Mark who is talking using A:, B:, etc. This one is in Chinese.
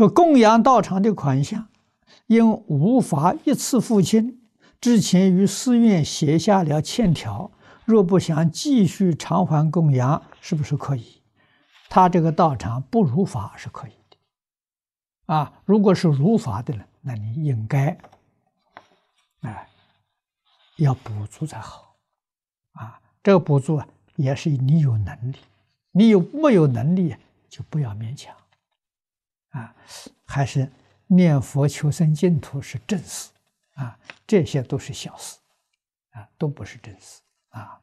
A: 说供养道场的款项，因无法一次付清，之前于寺院写下了欠条，若不想继续偿还供养，是不是可以？他这个道场不如法是可以的，啊，如果是如法的呢，那你应该，哎，要补足才好，啊，这个补足啊，也是你有能力，你有没有能力就不要勉强，啊，还是念佛求生净土是正事，啊，这些都是小事，啊，都不是正事，啊。